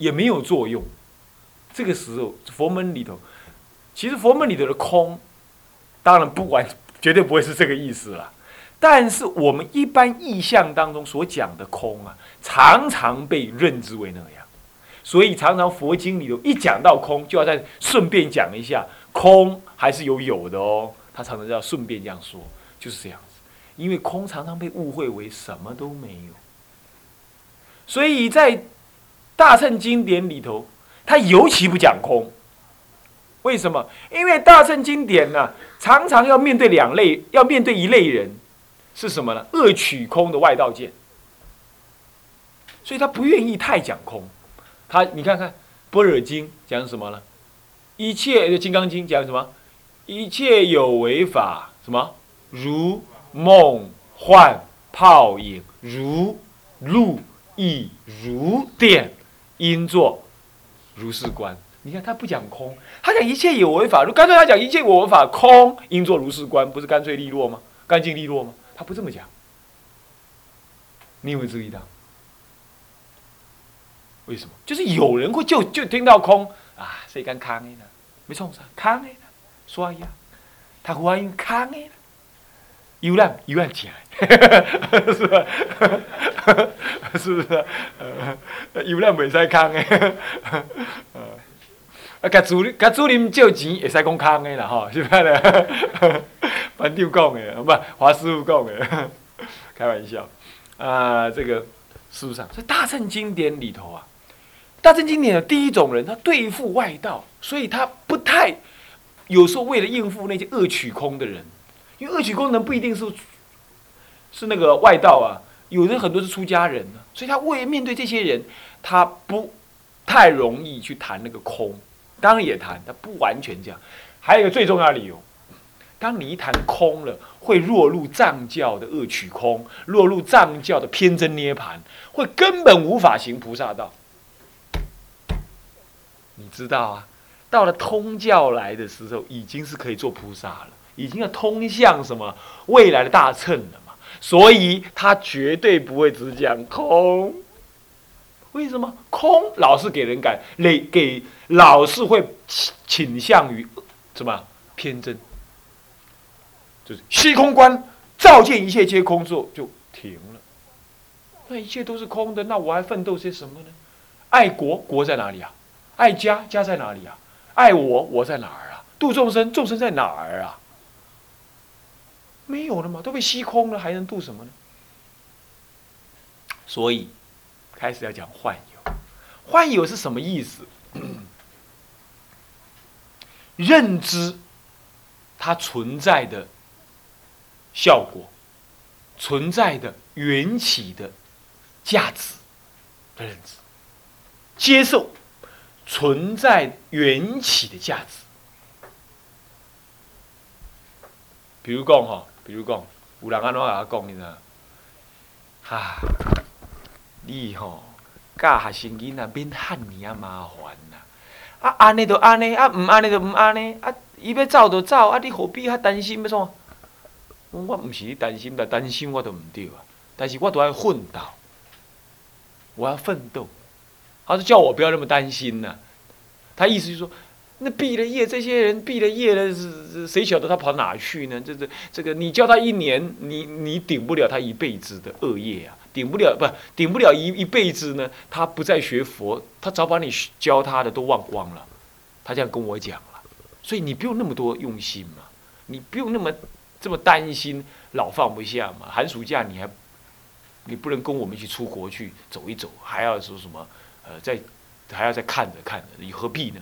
也没有作用。这个时候，佛门里头，其实佛门里头的空，当然不管，绝对不会是这个意思了。但是我们一般意象当中所讲的空啊，常常被认知为那样，所以常常佛经里头一讲到空，就要再顺便讲一下空还是有有的哦。他常常要顺便这样说，就是这样子。因为空常常被误会为什么都没有，所以在大乘经典里头，他尤其不讲空。为什么？因为大乘经典呢，常常要面对两类，要面对一类人。是什么呢？恶取空的外道见，所以他不愿意太讲空。他你看看《般若经》讲什么呢？一切《金刚经》讲什么？一切有为法，什么如梦幻泡影，如露亦如电，应作如是观。你看他不讲空，他讲一切有为法，如干脆他讲一切有为法空，应作如是观，不是干脆利落吗？干净利落吗？他不这么讲，你有没有注意到？为什么？就是有人会就就听到空啊，谁敢康呢？没错，是康的，所以啊，他欢迎康的，有难有难讲，是吧？是不是？有难未使康的，啊，甲主甲主任借钱会使讲康的啦，吼，是吧？咧？班长讲的，不，华师傅讲的，开玩笑啊！这个书上在大乘经典里头啊，大乘经典的第一种人，他对付外道，所以他不太有时候为了应付那些恶取空的人，因为恶取功能不一定是是那个外道啊，有的很多是出家人呢，所以他为面对这些人，他不太容易去谈那个空，当然也谈，他不完全这样。还有一个最重要的理由。当你一谈空了，会落入藏教的恶取空，落入藏教的偏真涅盘，会根本无法行菩萨道。你知道啊？到了通教来的时候，已经是可以做菩萨了，已经要通向什么未来的大乘了嘛？所以他绝对不会只讲空。为什么空老是给人感累，给老是会倾向于什么偏真？就是虚空观，照见一切皆空之后就停了。那一切都是空的，那我还奋斗些什么呢？爱国，国在哪里啊？爱家，家在哪里啊？爱我，我在哪儿啊？度众生，众生在哪儿啊？没有了嘛，都被吸空了，还能度什么呢？所以，开始要讲幻有。幻有是什么意思？认知它存在的。效果存在的缘起的价值的认知，接受存在缘起的价值。比如讲哈，比如讲，有人安怎甲我讲你呢？哈，你吼教学生囡仔免汉尼啊麻烦呐！啊，安尼就安尼，啊，唔安尼就唔安尼，啊，伊要走就走，啊，你何必遐担心要创？我唔是担心，但担心我都唔对啊。但是我都要奋斗，我要奋斗。他说叫我不要那么担心呐。他意思就是说，那毕了业，这些人毕了业了，是谁晓得他跑哪去呢？这这这个，你教他一年，你你顶不了他一辈子的恶业啊，顶不了不顶不了一一辈子呢？他不再学佛，他早把你教他的都忘光了。他这样跟我讲了，所以你不用那么多用心嘛，你不用那么。这么担心，老放不下嘛？寒暑假你还，你不能跟我们一起出国去走一走，还要说什么？呃，在还要再看着看着，你何必呢？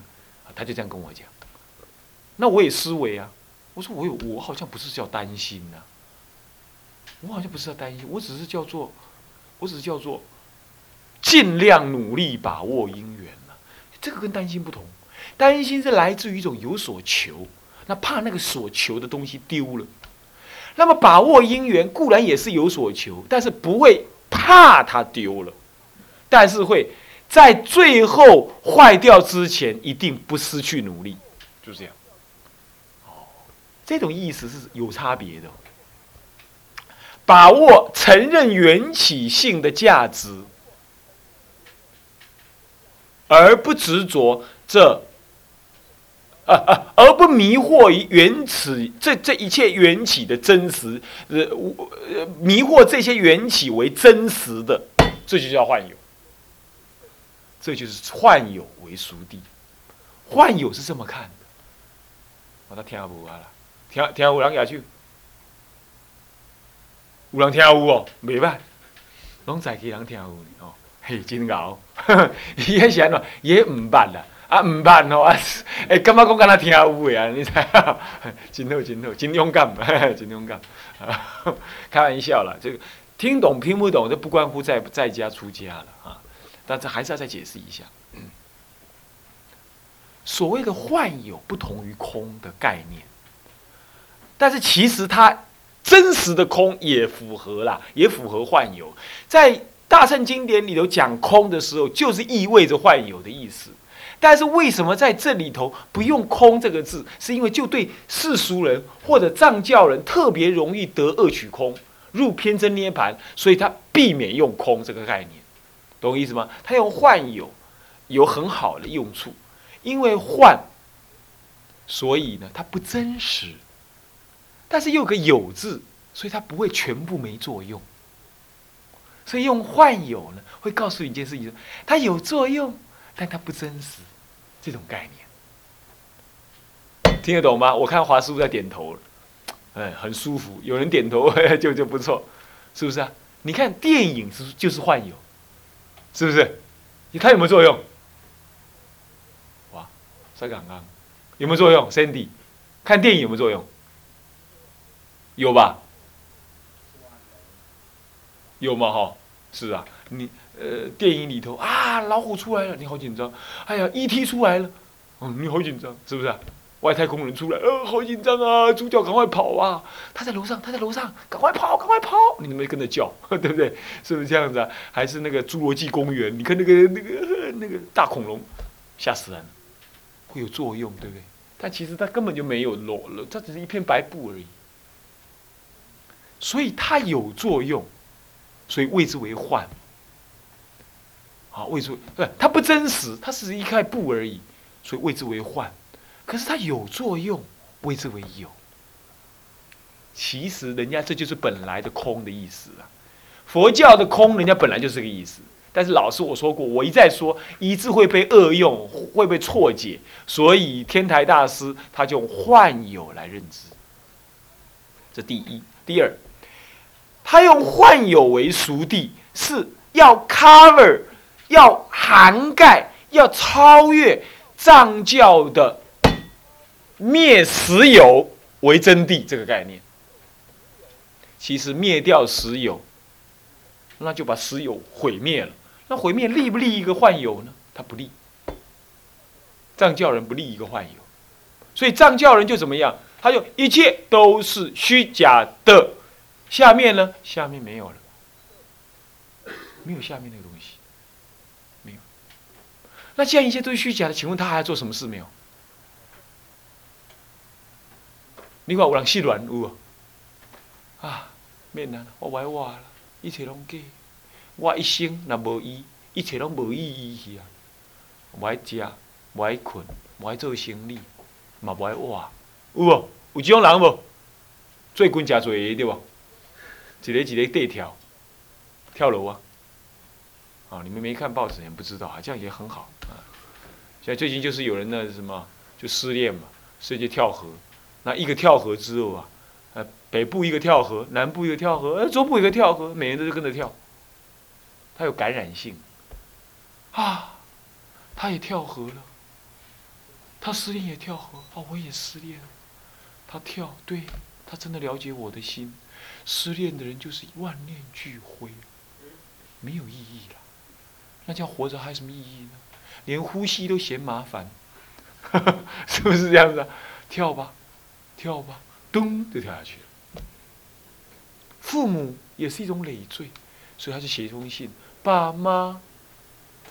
他就这样跟我讲。那我也思维啊，我说我有，我好像不是叫担心呐，我好像不是要担心，我只是叫做，我只是叫做尽量努力把握因缘了。这个跟担心不同，担心是来自于一种有所求，那怕那个所求的东西丢了。那么把握因缘固然也是有所求，但是不会怕它丢了，但是会在最后坏掉之前一定不失去努力，就这样。哦，这种意思是有差别的。把握承认缘起性的价值，而不执着这，啊啊，而不迷惑于缘起这这一切缘起的真实，呃，呃，迷惑这些缘起为真实的，这就叫幻有。这就是幻有为熟地，幻有是这么看的。我他听无啊啦，听听有人下去，有人听有哦，袂歹，拢在去人听有哦，嘿，真牛，伊迄是安怎？伊毋捌啦，啊毋捌哦，啊，诶，感觉讲敢若听有诶啊？你知？真好，真好，真勇敢，真勇敢。开玩笑啦，这个听懂听不懂，这不关乎在在家出家了啊。但这还是要再解释一下。所谓的幻有不同于空的概念，但是其实它真实的空也符合啦，也符合幻有。在大乘经典里头讲空的时候，就是意味着幻有的意思。但是为什么在这里头不用“空”这个字？是因为就对世俗人或者藏教人特别容易得恶取空，入偏真涅盘，所以他避免用“空”这个概念，懂我意思吗？他用幻有，有很好的用处。因为幻，所以呢，它不真实。但是又有个有字，所以它不会全部没作用。所以用幻有呢，会告诉你一件事情：它有作用，但它不真实。这种概念听得懂吗？我看华师傅在点头了，哎，很舒服。有人点头 就就不错，是不是啊？你看电影是就是幻有，是不是？它有没有作用？哇，塞刚刚有没有作用？Cindy，看电影有没有作用？有吧？有吗？哈，是啊。你呃，电影里头啊，老虎出来了，你好紧张。哎呀，E.T. 出来了，嗯，你好紧张，是不是？外太空人出来，呃，好紧张啊！主角赶快跑啊！他在楼上，他在楼上，赶快跑，赶快跑！你有没有跟着叫？对不对？是不是这样子啊？还是那个侏罗纪公园？你看那个那个那个大恐龙，吓死人！会有作用，对不对？但其实它根本就没有裸了，它只是一片白布而已。所以它有作用，所以谓之为幻。好，谓之对，它不真实，它只是一块布而已，所以谓之为幻。可是它有作用，谓之为有。其实人家这就是本来的空的意思啊。佛教的空，人家本来就是这个意思。但是老师我说过，我一再说，一字会被恶用，会被错解，所以天台大师他就用幻有来认知。这第一，第二，他用幻有为熟地，是要 cover，要涵盖，要超越藏教的灭石有为真谛这个概念。其实灭掉石有。那就把石有毁灭了。那毁灭立不立一个幻有呢？他不立。藏教人不立一个幻有，所以藏教人就怎么样？他就一切都是虚假的。下面呢？下面没有了，没有下面那个东西，没有。那既然一切都是虚假的，请问他还要做什么事没有？你看有人失恋有无啊，免难，我歪话了。一切拢假，我一生若无伊，一切拢无意义去啊！无爱食，无爱困，无爱做生理，嘛无爱活，有无？有这种人无？最近真侪对无？一个一个地跳，跳楼啊！啊，你们没看报纸也不知道啊，这样也很好啊。像最近就是有人那什么，就失恋嘛，所以就跳河。那一个跳河之后啊。呃北部一个跳河，南部一个跳河，呃，中部一个跳河，每人都是跟着跳。他有感染性，啊，他也跳河了。他失恋也跳河，啊，我也失恋了。他跳，对他真的了解我的心。失恋的人就是万念俱灰，没有意义了。那叫活着还有什么意义呢？连呼吸都嫌麻烦，是不是这样子？啊跳吧，跳吧，咚就跳下去了。父母也是一种累赘，所以他就写一封信：“爸妈，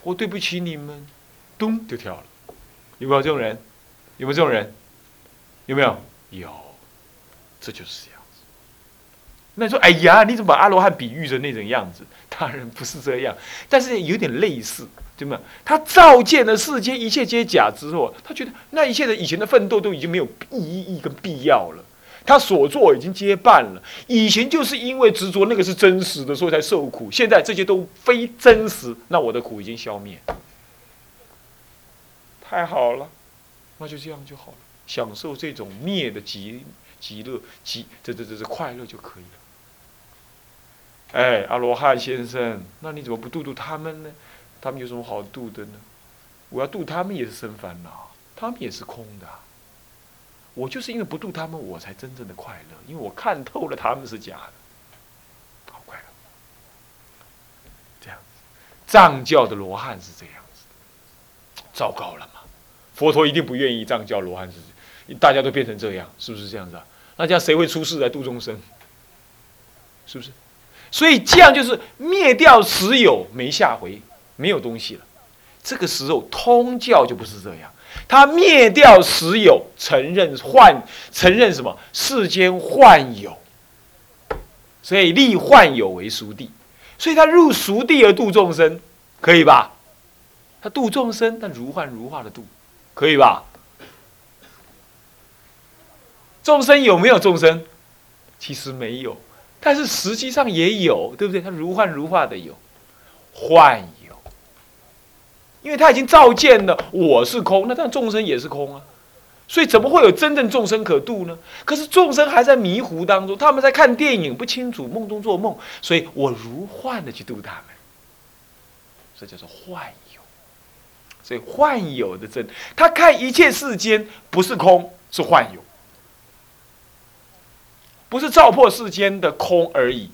我对不起你们。”咚就跳了。有没有这种人？有没有这种人？有没有？有，这就是这样子。那你说：“哎呀，你怎么把阿罗汉比喻成那种样子？”当然不是这样，但是有点类似，对吗？他照见了世间一切皆假之后，他觉得那一切的以前的奋斗都已经没有意义跟必要了。他所做已经接办了。以前就是因为执着那个是真实的，所以才受苦。现在这些都非真实，那我的苦已经消灭。太好了，那就这样就好了，享受这种灭的极极乐极这这这这快乐就可以了。哎，阿罗汉先生，那你怎么不度度他们呢？他们有什么好度的呢？我要度他们也是生烦恼，他们也是空的。我就是因为不度他们，我才真正的快乐，因为我看透了他们是假的，好快乐。这样子，藏教的罗汉是这样子，糟糕了嘛？佛陀一定不愿意藏教罗汉是，大家都变成这样，是不是这样子？那这样谁会出世来度众生？是不是？所以这样就是灭掉实有，没下回，没有东西了。这个时候通教就不是这样，他灭掉实有，承认幻，承认什么？世间幻有，所以立幻有为熟地，所以他入熟地而度众生，可以吧？他度众生，但如幻如化的度，可以吧？众生有没有众生？其实没有。但是实际上也有，对不对？他如幻如化的有，幻，因为他已经照见了我是空，那但众生也是空啊，所以怎么会有真正众生可度呢？可是众生还在迷糊当中，他们在看电影不清楚，梦中做梦，所以我如幻的去度他们，这叫做幻有。所以幻有的真，他看一切世间不是空，是幻有。不是照破世间的空而已，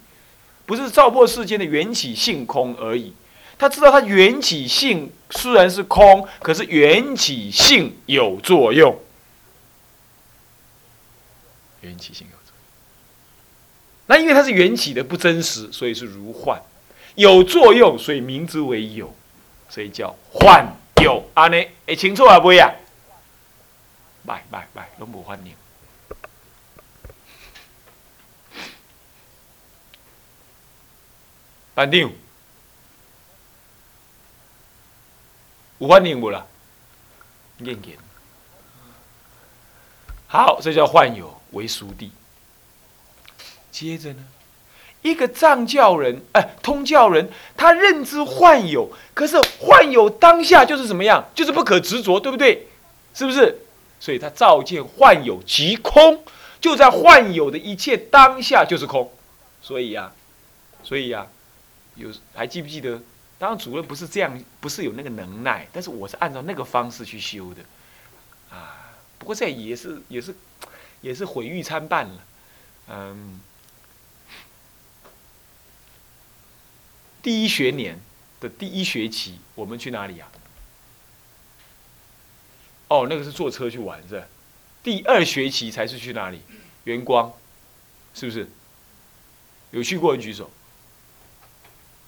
不是照破世间的缘起性空而已。他知道他缘起性虽然是空，可是缘起性有作用。缘起性有作用。那因为它是缘起的不真实，所以是如幻；有作用，所以名之为有，所以叫幻有。安尼会清楚啊？不呀？拜拜拜，拢无欢迎。班长，有反应不啦？念念。好，这叫患有为熟地。接着呢，一个藏教人，哎，通教人，他认知患有，可是患有当下就是怎么样？就是不可执着，对不对？是不是？所以他照见患有即空，就在患有的一切当下就是空。所以呀，所以呀。有还记不记得？当然主任不是这样，不是有那个能耐，但是我是按照那个方式去修的，啊，不过这也是也是也是毁誉参半了，嗯，第一学年的第一学期，我们去哪里呀？哦，那个是坐车去玩是，第二学期才是去哪里？元光，是不是？有去过人举手。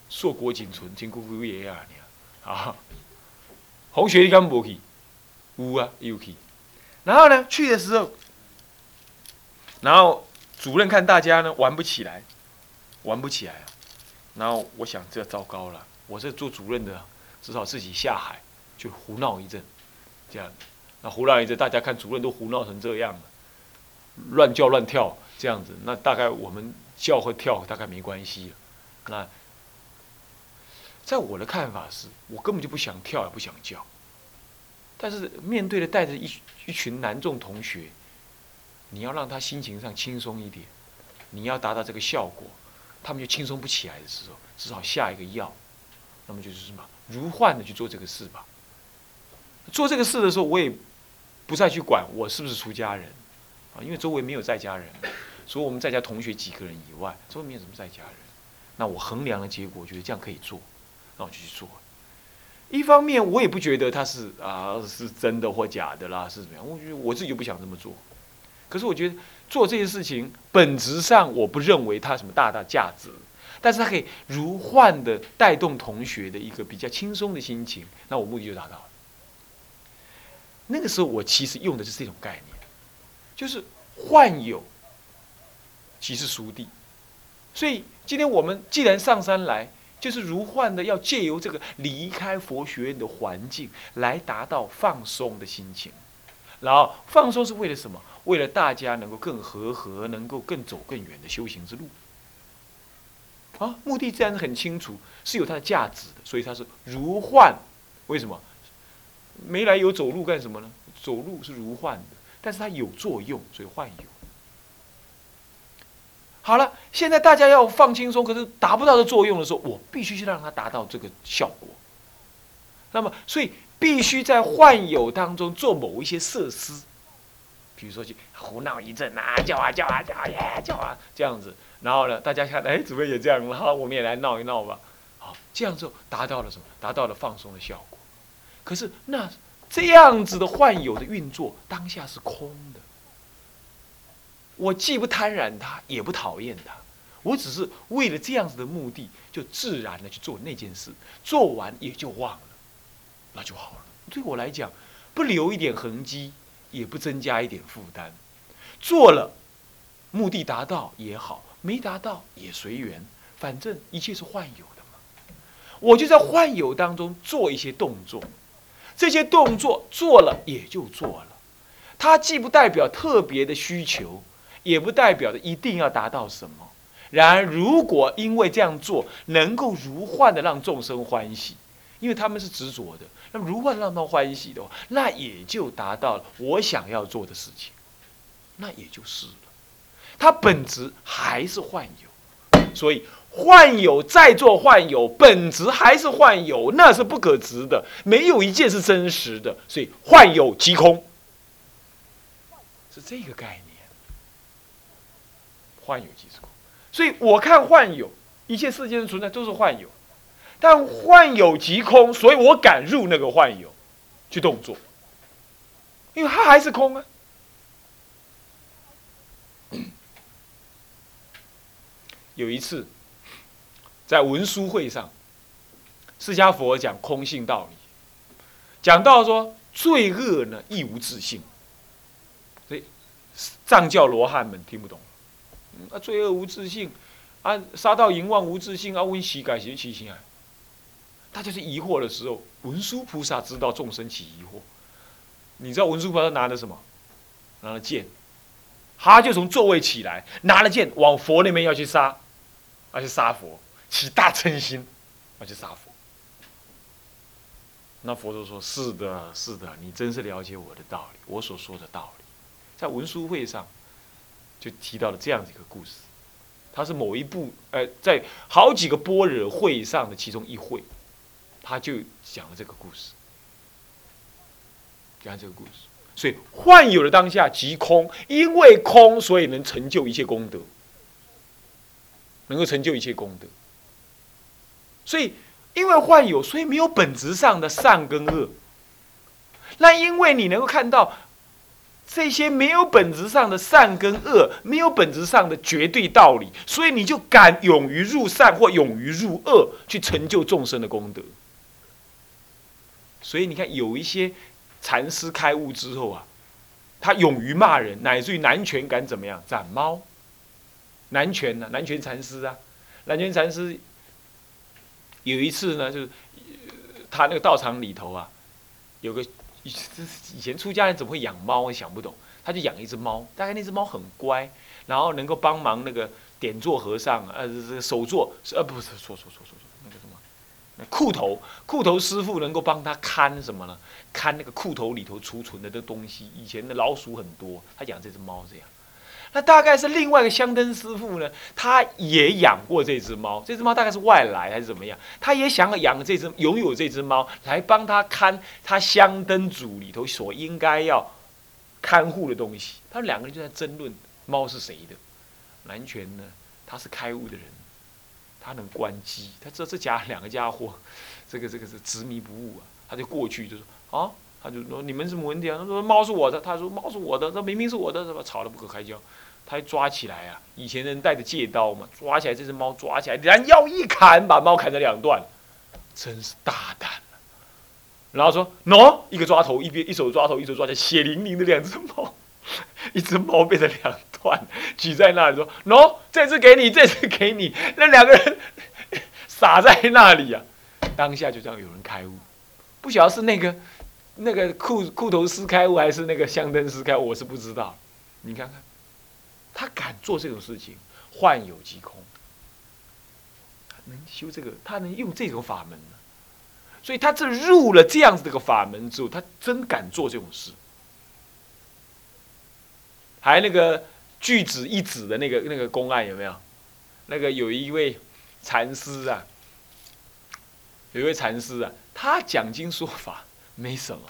硕果仅存，真姑姑爷啊！啊，红学你敢无去？有啊，有去。然后呢，去的时候，然后主任看大家呢玩不起来，玩不起来啊。然后我想，这糟糕了。我是做主任的，至少自己下海去胡闹一阵，这样。那胡闹一阵，大家看主任都胡闹成这样了，乱叫乱跳这样子，那大概我们叫和跳大概没关系。那。在我的看法是，我根本就不想跳，也不想叫。但是面对的带着一一群男众同学，你要让他心情上轻松一点，你要达到这个效果，他们就轻松不起来的时候，至少下一个药，那么就是什么如幻的去做这个事吧。做这个事的时候，我也不再去管我是不是出家人啊，因为周围没有在家人，除了我们在家同学几个人以外，周围没有什么在家人。那我衡量的结果，我觉得这样可以做。那我就去做。一方面，我也不觉得他是啊是真的或假的啦，是怎么样？我觉得我自己就不想这么做。可是我觉得做这些事情本质上，我不认为它什么大大价值，但是它可以如幻的带动同学的一个比较轻松的心情，那我目的就达到了。那个时候我其实用的是这种概念，就是幻有即是熟地。所以今天我们既然上山来。就是如幻的要借由这个离开佛学院的环境，来达到放松的心情。然后放松是为了什么？为了大家能够更和合，能够更走更远的修行之路。啊，目的自然很清楚，是有它的价值的，所以它是如幻。为什么？没来由走路干什么呢？走路是如幻的，但是它有作用，所以幻有。好了，现在大家要放轻松，可是达不到的作用的时候，我必须去让它达到这个效果。那么，所以必须在幻有当中做某一些设施，比如说去胡闹一阵啊，叫啊叫啊叫啊耶叫啊这样子，然后呢，大家看，哎，怎么也这样？好，我们也来闹一闹吧。好，这样就达到了什么？达到了放松的效果。可是那这样子的幻有的运作，当下是空的。我既不贪婪它，也不讨厌它，我只是为了这样子的目的，就自然的去做那件事，做完也就忘了，那就好了。对我来讲，不留一点痕迹，也不增加一点负担，做了，目的达到也好，没达到也随缘，反正一切是幻有的嘛。我就在幻有当中做一些动作，这些动作做了也就做了，它既不代表特别的需求。也不代表着一定要达到什么。然而，如果因为这样做能够如幻的让众生欢喜，因为他们是执着的，那如幻让他们欢喜的话，那也就达到了我想要做的事情，那也就是了。它本质还是幻有，所以幻有再做幻有，本质还是幻有，那是不可执的，没有一件是真实的。所以幻有即空，是这个概念。幻有即是空，所以我看幻有，一切世间的存在都是幻有，但幻有即空，所以我敢入那个幻有去动作，因为它还是空啊。有一次，在文殊会上，释迦佛讲空性道理，讲到说罪恶呢亦无自性，所以藏教罗汉们听不懂。啊，罪恶无自性，啊，杀盗淫妄无自性，啊，温习改邪其心啊。大家是疑惑的时候，文殊菩萨知道众生起疑惑。你知道文殊菩萨拿的什么？拿了剑，他就从座位起来，拿了剑往佛那边要去杀，要去杀佛，起大嗔心，要去杀佛。那佛就说：“是的，是的，你真是了解我的道理，我所说的道理，在文殊会上。”就提到了这样子一个故事，它是某一部，呃，在好几个般若会上的其中一会，他就讲了这个故事，讲这个故事。所以幻有的当下即空，因为空，所以能成就一切功德，能够成就一切功德。所以因为幻有，所以没有本质上的善跟恶。那因为你能够看到。这些没有本质上的善跟恶，没有本质上的绝对道理，所以你就敢勇于入善或勇于入恶，去成就众生的功德。所以你看，有一些禅师开悟之后啊，他勇于骂人，乃至于南拳敢怎么样斩猫？南拳呢？南拳禅师啊，南拳禅师有一次呢，就是他那个道场里头啊，有个。以前出家人怎么会养猫？我想不懂。他就养一只猫，大概那只猫很乖，然后能够帮忙那个点坐和尚，呃，这个手坐，呃，不是，错错错错错，那个什么，那裤头，裤头师傅能够帮他看什么呢？看那个裤头里头储存的这东西。以前的老鼠很多，他养这只猫这样。那大概是另外一个香灯师傅呢，他也养过这只猫。这只猫大概是外来还是怎么样？他也想要养这只，拥有这只猫来帮他看他香灯组里头所应该要看护的东西。他们两个人就在争论猫是谁的。南拳呢，他是开悟的人，他能关机。他知道这家两个家伙，这个这个是执迷不悟啊。他就过去就说啊，他就说你们什么问题啊？他说猫是我的，他说猫是我的，这明明是我的，是吧？吵得不可开交。他一抓起来啊，以前人带着戒刀嘛，抓起来这只猫，抓起来然腰一砍，把猫砍成两段，真是大胆然后说喏，一个抓头，一边一手抓头，一手抓起来，血淋淋的两只猫，一只猫变成两段，举在那里说喏，这只给你，这只给你。那两个人 撒在那里啊，当下就这样有人开悟，不晓得是那个那个裤裤头撕开悟还是那个香灯撕开，我是不知道。你看看，他敢做这种事情，幻有即空，能修这个，他能用这种法门呢？所以他这入了这样子的个法门之后，他真敢做这种事。还那个巨子一指的那个那个公案有没有？那个有一位禅师啊，有一位禅师啊，他讲经说法没什么。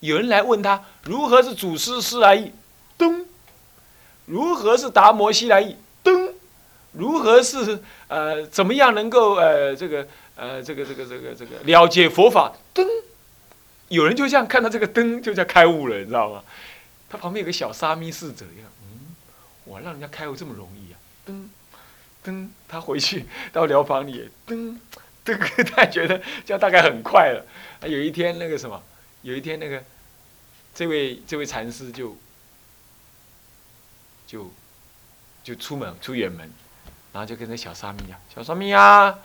有人来问他如何是祖师师来意，噔；如何是达摩西来意，噔；如何是呃怎么样能够呃这个呃这个这个这个这个了解佛法，噔。有人就这样看到这个灯，就叫开悟了，你知道吗？他旁边有个小沙弥侍者，一样，嗯，我让人家开悟这么容易啊？噔，噔，他回去到疗房里，噔，噔，他觉得这样大概很快了。有一天那个什么，有一天那个这位这位禅师就就就出门出远门，然后就跟那小沙弥讲：“小沙弥啊，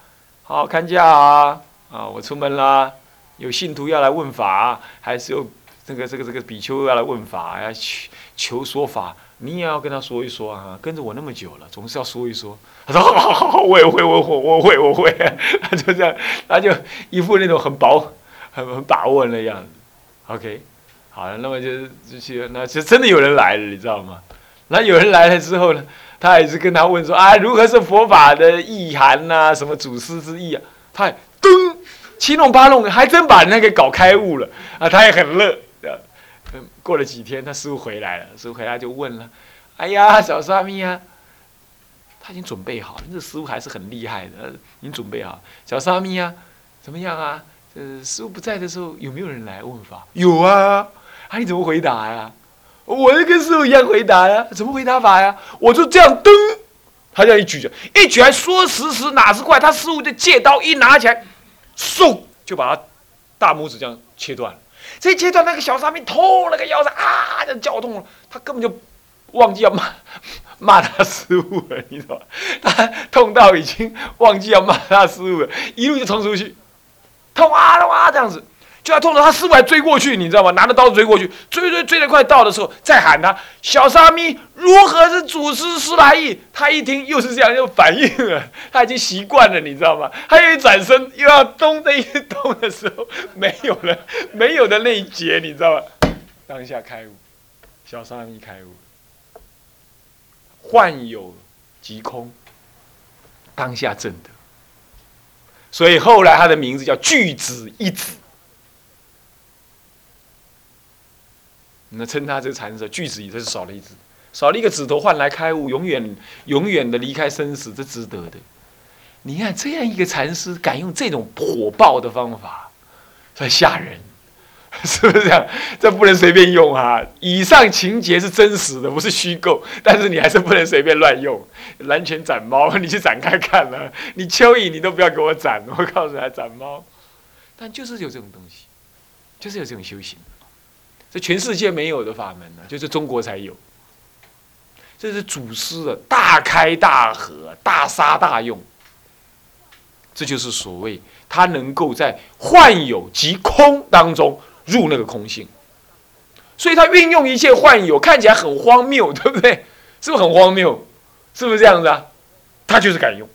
好好看家啊，啊，我出门啦，有信徒要来问法，还是有。”这个这个这个比丘要来问法，要求求说法，你也要跟他说一说啊！跟着我那么久了，总是要说一说。他说：好好好，我也会，我我我会我会。他就这样，他就一副那种很薄、很很把握的样子。OK，好了，那么就就去，那就真的有人来了，你知道吗？那有人来了之后呢，他也是跟他问说：啊，如何是佛法的意涵呐？什么祖师之意啊？他噔七弄八弄，还真把人家给搞开悟了啊！他也很乐。过了几天，他师傅回来了。师傅回来就问了：“哎呀，小沙弥啊，他已经准备好了。这师傅还是很厉害的，已经准备好。小沙弥啊，怎么样啊？呃，师傅不在的时候，有没有人来问法？有啊。啊，你怎么回答呀？我就跟师傅一样回答呀。怎么回答法呀？我就这样噔，他这样一举着，一举来说时迟哪时快？他师傅就借刀一拿起来，嗖就把他大拇指这样切断了。”这切断，那个小沙弥痛了个腰子啊，就叫痛了。他根本就忘记要骂骂他师傅了，你知道吗？他痛到已经忘记要骂他师傅了，一路就冲出去，痛啊痛啊这样子。就要痛到他师傅还追过去，你知道吗？拿着刀子追过去，追追追得快到的时候，再喊他小沙弥，如何是祖师师来意？他一听又是这样，又反应了，他已经习惯了，你知道吗？他又一转身又要咚的一咚的时候，没有了，没有的那一节，你知道吗？当下开悟，小沙弥开悟，幻有即空，当下正得。所以后来他的名字叫巨子一子。那称他这个禅师巨子一，他是少了一指，少了一个指头换来开悟，永远永远的离开生死，这值得的。你看这样一个禅师，敢用这种火爆的方法，很吓人，是不是这样？这不能随便用啊！以上情节是真实的，不是虚构，但是你还是不能随便乱用。蓝拳斩猫，你去展开看了，你蚯蚓你都不要给我斩，我告诉你，斩猫。但就是有这种东西，就是有这种修行。这全世界没有的法门呢，就是中国才有。这是祖师的大开大合、大杀大用。这就是所谓他能够在幻有即空当中入那个空性，所以他运用一切幻有，看起来很荒谬，对不对？是不是很荒谬？是不是这样子啊？他就是敢用。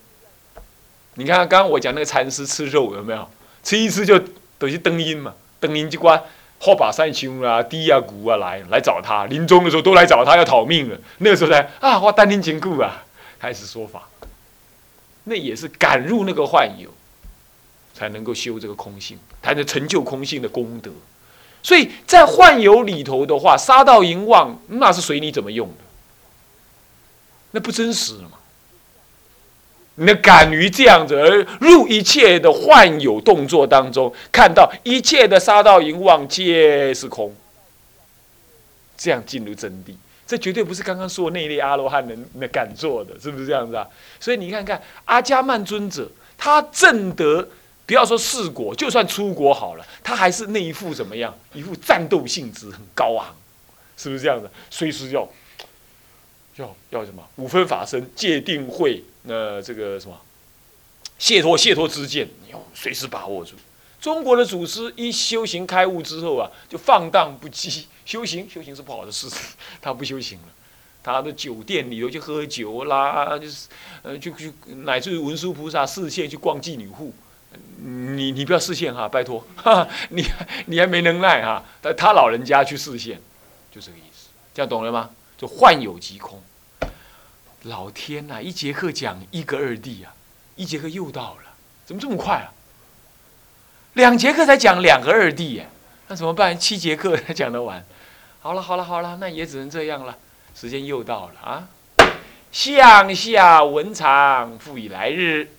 你看刚刚我讲那个禅师吃肉有没有？吃一吃就等于灯音嘛，灯音机关。后把三兄啊、低啊、谷啊来来找他，临终的时候都来找他要讨命了。那个时候才啊，我丹田坚固啊，开始说法。那也是敢入那个幻有，才能够修这个空性，才能成就空性的功德。所以在幻有里头的话，杀到淫妄，那是随你怎么用的，那不真实了嘛。那敢于这样子而入一切的幻有动作当中，看到一切的杀道淫妄皆是空，这样进入真谛，这绝对不是刚刚说那类阿罗汉能那敢做的，是不是这样子啊？所以你看看阿伽曼尊者，他证得，不要说四果，就算出国好了，他还是那一副怎么样？一副战斗性质很高昂，是不是这样的？随时要要要什么五分法身界定会。那这个什么，解脱解脱之见，要随时把握住。中国的祖师一修行开悟之后啊，就放荡不羁，修行修行是不好的事，他不修行了。他的酒店里头去喝酒啦，就是呃，就去乃至于文殊菩萨视线去逛妓女户，你你不要视线哈，拜托，你你还没能耐哈，但他老人家去视线，就这个意思，这样懂了吗？就幻有即空。老天呐，一节课讲一个二弟啊，一节课又到了，怎么这么快啊？两节课才讲两个二弟耶，那怎么办？七节课才讲得完。好了好了好了，那也只能这样了。时间又到了啊！向下文长，复以来日。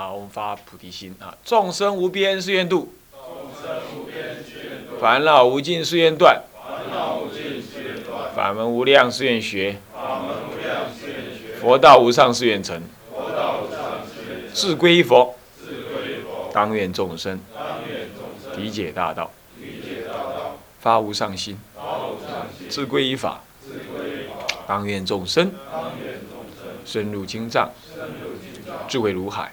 啊，我们发菩提心啊，众生无边誓愿度，众生无边誓愿度，烦恼无尽誓愿断，烦恼无尽誓愿断，法门无量誓愿学，法门无量誓愿学，佛道无上誓愿成，佛道无上誓愿成，自归佛，自归佛，当愿众生，当愿众生，理解大道，理解大道，发无上心，发无上心，自归依法。当愿众生，深入经藏，智慧如海，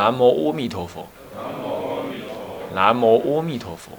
南无阿弥陀佛。南无阿弥陀佛。